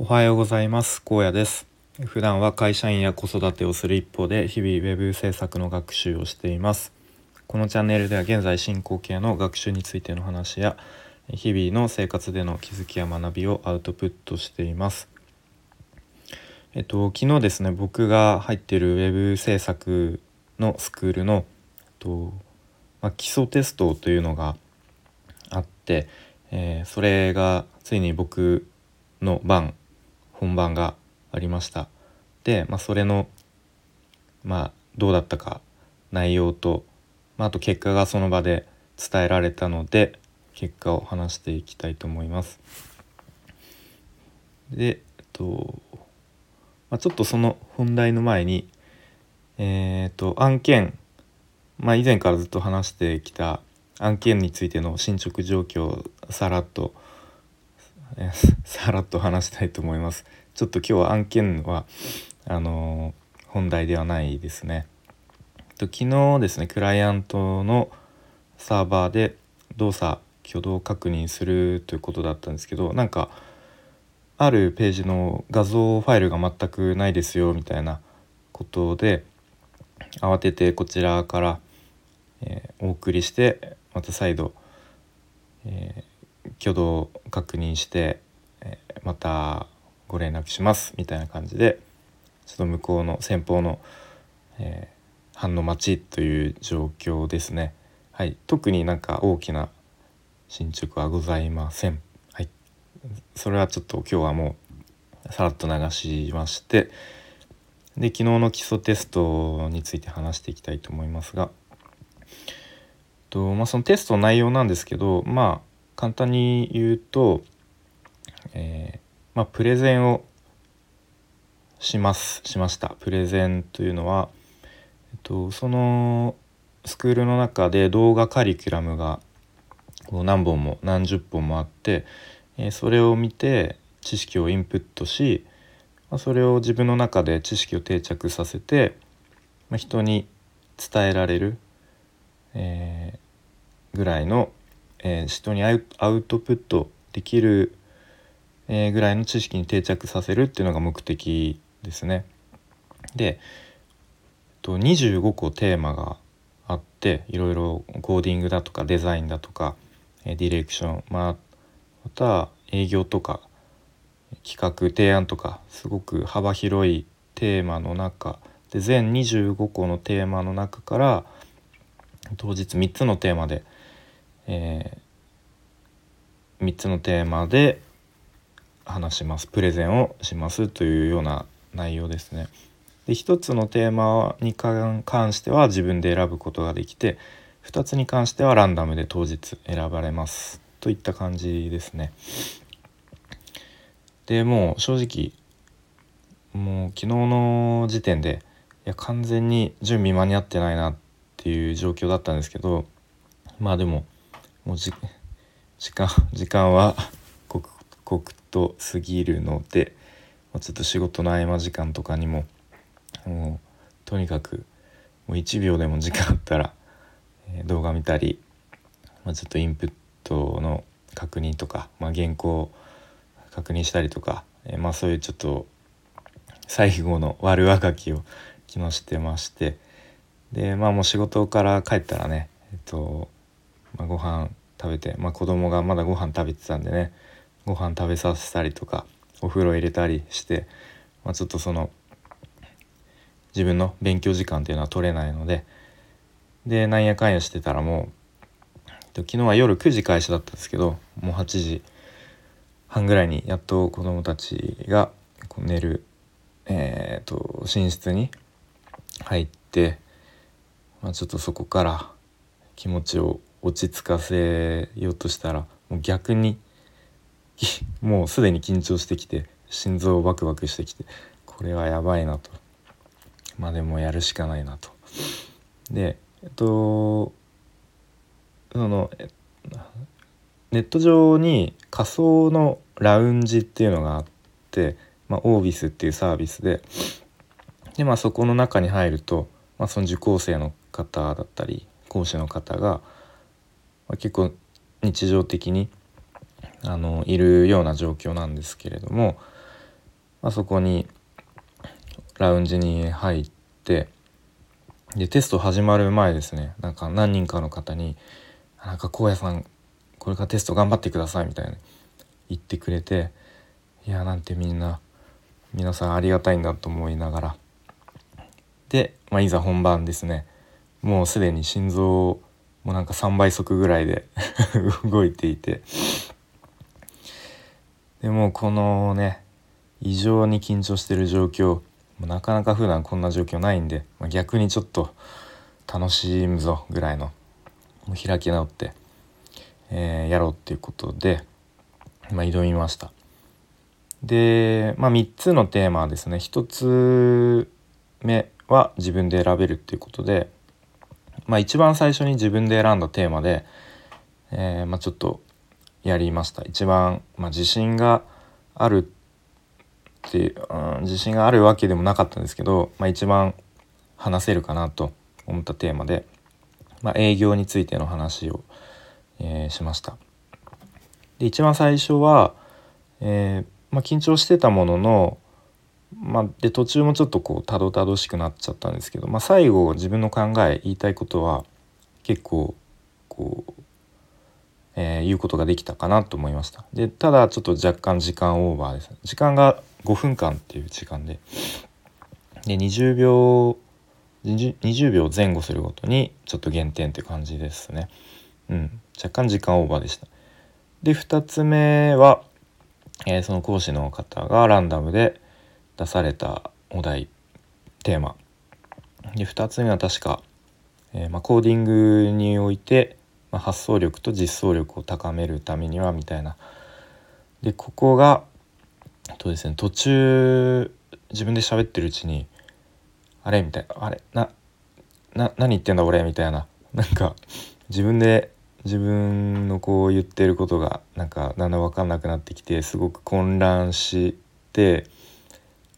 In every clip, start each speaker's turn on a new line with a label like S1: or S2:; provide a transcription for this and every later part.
S1: おはようございます。高野です。普段は会社員や子育てをする一方で日々ウェブ制作の学習をしています。このチャンネルでは現在進行形の学習についての話や日々の生活での気づきや学びをアウトプットしています。えっと昨日ですね僕が入っているウェブ制作のスクールのと、まあ、基礎テストというのがあって、えー、それがついに僕の番本番がありましたで、まあ、それのまあどうだったか内容と、まあ、あと結果がその場で伝えられたので結果を話していきたいと思います。で、えっとまあ、ちょっとその本題の前にえっ、と案件、まあ、以前からずっと話してきた案件についての進捗状況をさらっと さらっと話したいと思います。ちょっと今日は案件はあの本題ではないですね。と昨日ですねクライアントのサーバーで動作挙動確認するということだったんですけどなんかあるページの画像ファイルが全くないですよみたいなことで慌ててこちらから、えー、お送りしてまた再度、えー、挙動確認して、え、またご連絡しますみたいな感じでちょっと向こうの先方の、えー、反応待ちという状況ですね。はい、特になんか大きな進捗はございません。はい、それはちょっと今日はもうさらっと流しましてで昨日の基礎テストについて話していきたいと思いますがと、まあ、そのテストの内容なんですけどまあ簡単に言うと、えー、まあ、プレゼンをします。しました。プレゼンというのは、えっと、そのスクールの中で動画カリキュラムが何本も何十本もあって、えー、それを見て知識をインプットし、まあ、それを自分の中で知識を定着させて、まあ、人に伝えられる、えー、ぐらいの、えー、人にアウトプットできる、えー、ぐらいの知識に定着させるっていうのが目的ですね。でと25個テーマがあっていろいろコーディングだとかデザインだとかディレクション、まあ、また営業とか企画提案とかすごく幅広いテーマの中で全25個のテーマの中から当日3つのテーマで、えー、3つのテーマで話しますプレゼンをしますというような内容ですね。で1つのテーマに関しては自分で選ぶことができて2つに関してはランダムで当日選ばれますといった感じですね。でもう正直もう昨日の時点でいや完全に準備間に合ってないなっていう状況だったんですけどまあでももう時間 時間は刻々と過ぎるので、ちょっと仕事の合間時間とかにももうとにかくもう1秒でも時間あったら え動画見たり、まあ、ちょっとインプットの確認とか、まあ、原稿確認したりとか、えまあ、そういうちょっと最後の 悪あがきを昨日してましてでまあもう仕事から帰ったらねえっと、まあ、ご飯食べて、まあ、子供がまだご飯食べてたんでねご飯食べさせたりとかお風呂入れたりして、まあ、ちょっとその自分の勉強時間っていうのは取れないのででなんやかんやしてたらもう昨日は夜9時開始だったんですけどもう8時半ぐらいにやっと子供たちが寝る、えーと、寝室に入って、まあ、ちょっとそこから気持ちを落ち着かせようとしたらもう逆に もうすでに緊張してきて心臓バクバクしてきてこれはやばいなとまあでもやるしかないなと。でえっとそのネット上に仮想のラウンジっていうのがあって、まあ、オービスっていうサービスでで、まあ、そこの中に入ると、まあ、その受講生の方だったり講師の方が、まあ、結構日常的にあのいるような状況なんですけれどもまあ、そこにラウンジに入ってでテスト始まる前ですね。なんか何人かの方に「なんか荒野さんこれからテスト頑張ってください」みたいな言ってくれていやなんてみんな皆さんありがたいんだと思いながら。で、まあ、いざ本番ですね。もうすでに心臓もうなんか3倍速ぐらいで 動いていてでもこのね異常に緊張してる状況なかなか普段こんな状況ないんで、まあ、逆にちょっと楽しむぞぐらいの開き直って、えー、やろうっていうことで、まあ、挑みました。で、まあ、3つのテーマはですね1つ目は自分で選べるっていうことで、まあ、一番最初に自分で選んだテーマで、えー、まあ、ちょっとやりました一番、まあ、自信があるっていう、ん、自信があるわけでもなかったんですけど、まあ、一番話せるかなと思ったテーマで、まあ、営業についての話を、えー、しました。で一番最初は、えー、ま、緊張してたものの、まあ、で途中もちょっとこうたどたどしくなっちゃったんですけど、まあ、最後自分の考え言いたいことは結構こう、えー、言うことができたかなと思いました。でただちょっと若干時間オーバーです。時間が5分間っていう時間でで20秒20秒前後するごとにちょっと減点って感じですね。うん、若干時間オーバーでした。で2つ目は、えー、その講師の方がランダムで出されたお題テーマ。で2つ目は確か、えー、まあ、コーディングにおいて、まあ、発想力と実装力を高めるためにはみたいな。でここがとですね途中自分で喋ってるうちにあれ？みたいな。あれ？なな何言ってんだ俺？みたいな。なんか自分で自分のこう言ってることがなんかだんだん分かんなくなってきてすごく混乱して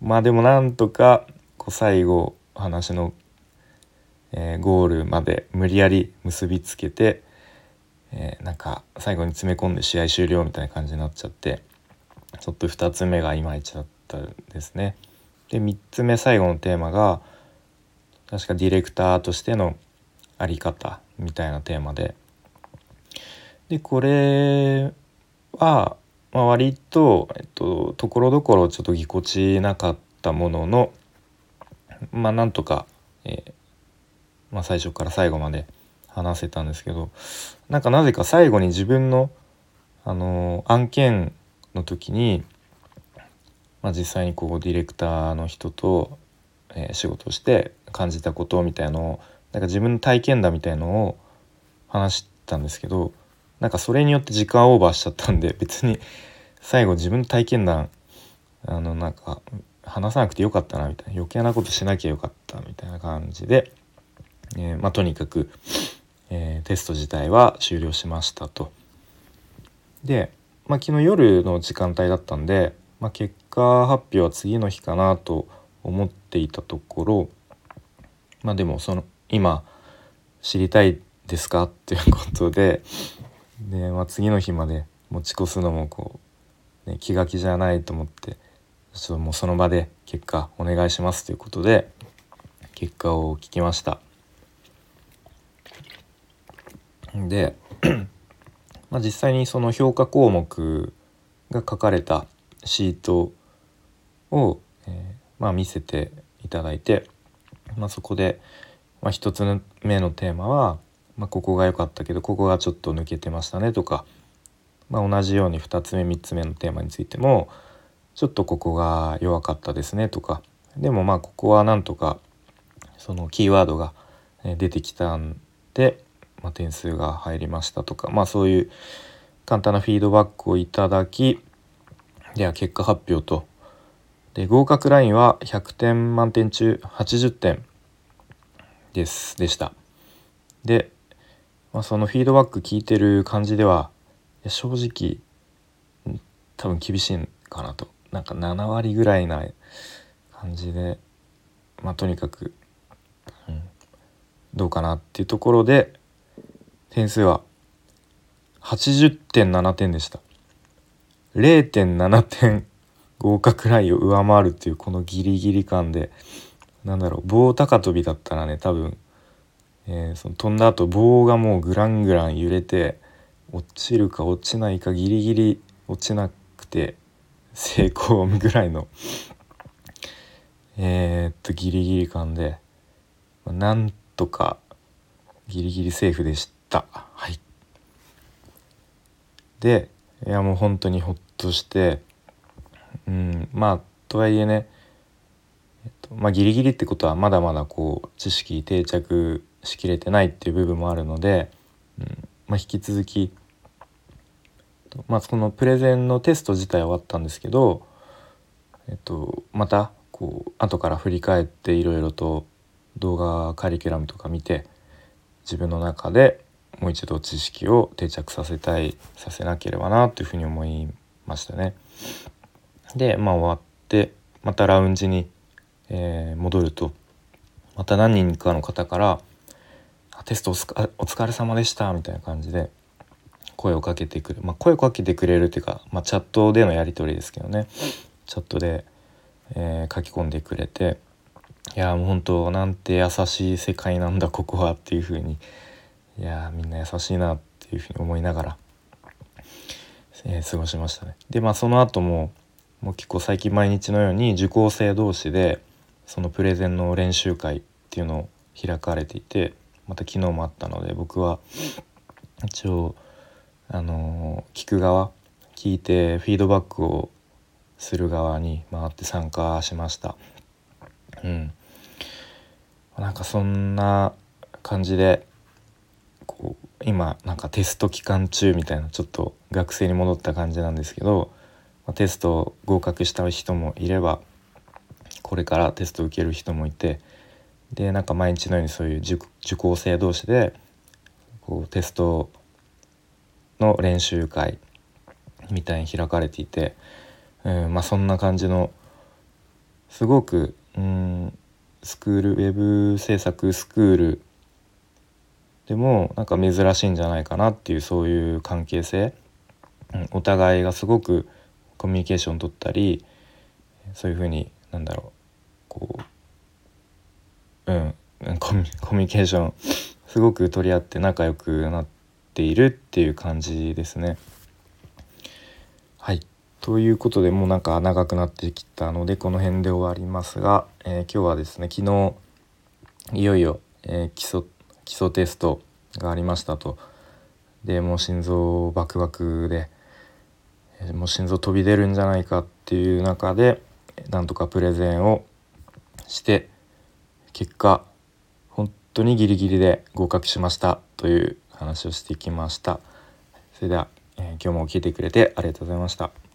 S1: まあでもなんとかこう最後話の、えー、ゴールまで無理やり結びつけて、えー、なんか最後に詰め込んで試合終了みたいな感じになっちゃってちょっと2つ目がいまいちだったんですね。で3つ目最後のテーマが確かディレクターとしての在り方みたいなテーマででこれは、まあ、割と、えっと、ところどころちょっとぎこちなかったもののまあなんとか、えー、まあ、最初から最後まで話せたんですけどなんかなぜか最後に自分の、あのー、案件の時に、まあ、実際にこうディレクターの人と、えー、仕事をして感じたことみたいのをなんか自分の体験談みたいのを話したんですけどなんかそれによって時間オーバーしちゃったんで別に最後自分の体験談あのなんか話さなくてよかったなみたいな余計なことしなきゃよかったみたいな感じで、えー、まあ、とにかく、えー、テスト自体は終了しましたと。でまあ、昨日夜の時間帯だったんで、まあ、結果発表は次の日かなと思っていたところまあでもその今知りたいですかっていうことでで、まあ、次の日まで持ち越すのもこう、ね、気が気じゃないと思ってちょっともうその場で結果お願いしますということで結果を聞きました。でまあ、実際にその評価項目が書かれたシートを、えー、まあ、見せていただいて、まあ、そこで、まあ、1つ目のテーマは、まあ、ここが良かったけどここがちょっと抜けてましたねとか、まあ、同じように2つ目3つ目のテーマについてもちょっとここが弱かったですねとかでもまあここはなんとかそのキーワードが出てきたんで、まあ、点数が入りましたとか、まあ、そういう簡単なフィードバックをいただきでは結果発表と。で合格ラインは100点満点中80点ですでした。で、まあ、そのフィードバック聞いてる感じでは正直多分厳しいかなと。なんか7割ぐらいな感じでまあとにかく、うん、どうかなっていうところで点数は80.7点でした。0.7点合格ラインを上回るっていうこのギリギリ感でなんだろう棒高跳びだったらね多分、えー、その飛んだ後棒がもうグラングラン揺れて落ちるか落ちないかギリギリ落ちなくて成功ぐらいのえ、っとギリギリ感でなんとかギリギリセーフでした。はい。でいやもう本当にほっとしてうんまあとはいえね、えっとまあ、ギリギリってことはまだまだこう知識定着しきれてないっていう部分もあるので、うんまあ、引き続き、まあ、そのプレゼンのテスト自体は終わったんですけど、えっと、またこう後から振り返っていろいろと動画カリキュラムとか見て自分の中でもう一度知識を定着させたいさせなければなというふうに思いましたね。でまあ終わってまたラウンジに、えー、戻るとまた何人かの方から「テストお疲れ様でした」みたいな感じで声をかけてくる、まあ、声をかけてくれるっていうか、まあ、チャットでのやり取りですけどねチャットで、えー、書き込んでくれていやもう本当なんて優しい世界なんだここはっていう風にいやみんな優しいなっていう風に思いながら、えー、過ごしましたね。でまあその後ももう結構最近毎日のように受講生同士でそのプレゼンの練習会っていうのを開かれていてまた昨日もあったので僕は一応あの聞く側聞いてフィードバックをする側に回って参加しました。うん、なんかそんな感じでこう今なんかテスト期間中みたいなちょっと学生に戻った感じなんですけど、ま、テスト合格した人もいればこれからテスト受ける人もいてでなんか毎日のようにそういう受講生同士でこうテストの練習会みたいに開かれていて、うんまあ、そんな感じのすごくうんスクールウェブ制作スクールでもなんか珍しいんじゃないかなっていうそういう関係性、うん、お互いがすごくコミュニケーション取ったりそういうふうになんだろうこううん。コミュニケーションすごく取り合って仲良くなっているっていう感じですね。はい。ということでもうなんか長くなってきたのでこの辺で終わりますが、えー、今日はですね昨日いよいよ、えー、基礎基礎テストがありましたと。でもう心臓バクバクで、え、もう心臓飛び出るんじゃないかっていう中でなんとかプレゼンをして結果本当にギリギリで合格しましたという話をしてきました。それでは、えー、今日も聞いてくれてありがとうございました。